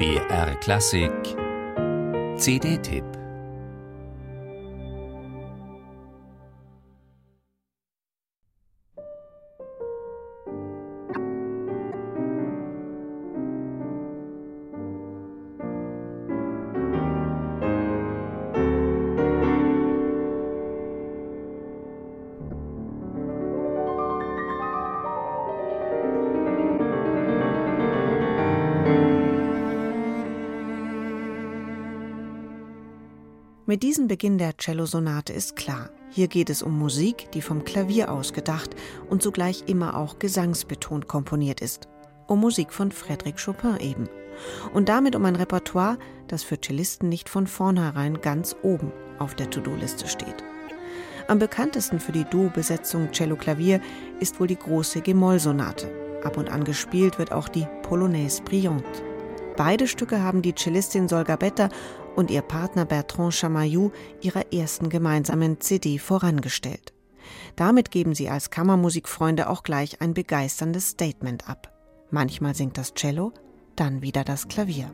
BR Klassik. CD-Tipp Mit diesem Beginn der Cellosonate ist klar, hier geht es um Musik, die vom Klavier ausgedacht und zugleich immer auch gesangsbetont komponiert ist. Um Musik von Frédéric Chopin eben. Und damit um ein Repertoire, das für Cellisten nicht von vornherein ganz oben auf der To-Do-Liste steht. Am bekanntesten für die Duo-Besetzung Cello-Klavier ist wohl die große G-Moll-Sonate. Ab und an gespielt wird auch die Polonaise Brillante. Beide Stücke haben die Cellistin Solga Betta und ihr Partner Bertrand Chamayou ihrer ersten gemeinsamen CD vorangestellt. Damit geben sie als Kammermusikfreunde auch gleich ein begeisterndes Statement ab. Manchmal singt das Cello, dann wieder das Klavier.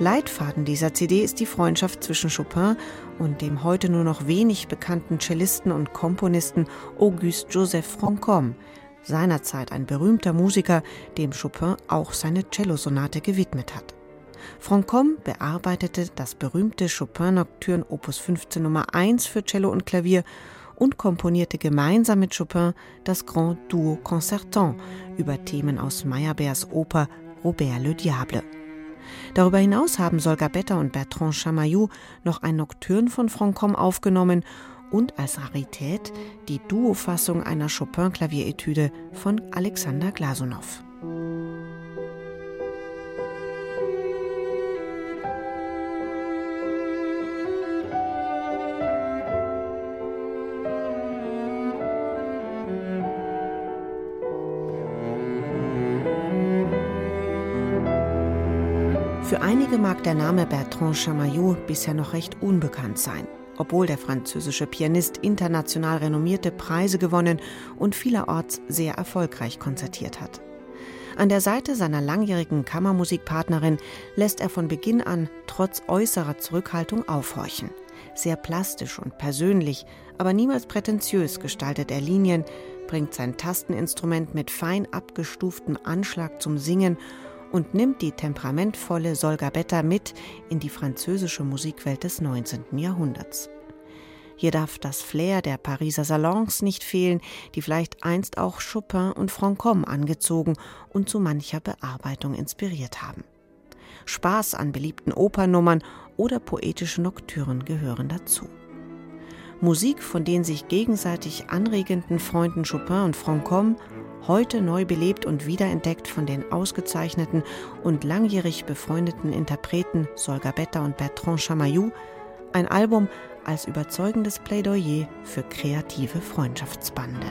Leitfaden dieser CD ist die Freundschaft zwischen Chopin und dem heute nur noch wenig bekannten Cellisten und Komponisten Auguste Joseph Franchomme, seinerzeit ein berühmter Musiker, dem Chopin auch seine Cellosonate gewidmet hat. Franchomme bearbeitete das berühmte Chopin-Nocturne Opus 15 Nummer 1 für Cello und Klavier und komponierte gemeinsam mit Chopin das Grand Duo Concertant über Themen aus Meyerbeers Oper Robert le Diable. Darüber hinaus haben Solga Betta und Bertrand Chamayou noch ein Nocturne von Franchomme aufgenommen und als Rarität die Duofassung einer Chopin-Klavieretüde von Alexander Glasunow. Für einige mag der Name Bertrand Chamayou bisher noch recht unbekannt sein, obwohl der französische Pianist international renommierte Preise gewonnen und vielerorts sehr erfolgreich konzertiert hat. An der Seite seiner langjährigen Kammermusikpartnerin lässt er von Beginn an trotz äußerer Zurückhaltung aufhorchen. Sehr plastisch und persönlich, aber niemals prätentiös gestaltet er Linien, bringt sein Tasteninstrument mit fein abgestuftem Anschlag zum Singen und nimmt die temperamentvolle Solga Betta mit in die französische Musikwelt des 19. Jahrhunderts. Hier darf das Flair der Pariser Salons nicht fehlen, die vielleicht einst auch Chopin und Franchomme angezogen und zu mancher Bearbeitung inspiriert haben. Spaß an beliebten Opernnummern oder poetische Noktüren gehören dazu. Musik von den sich gegenseitig anregenden Freunden Chopin und Franchomme heute neu belebt und wiederentdeckt von den ausgezeichneten und langjährig befreundeten Interpreten Solga Betta und Bertrand Chamayou, ein Album als überzeugendes Plädoyer für kreative Freundschaftsbande.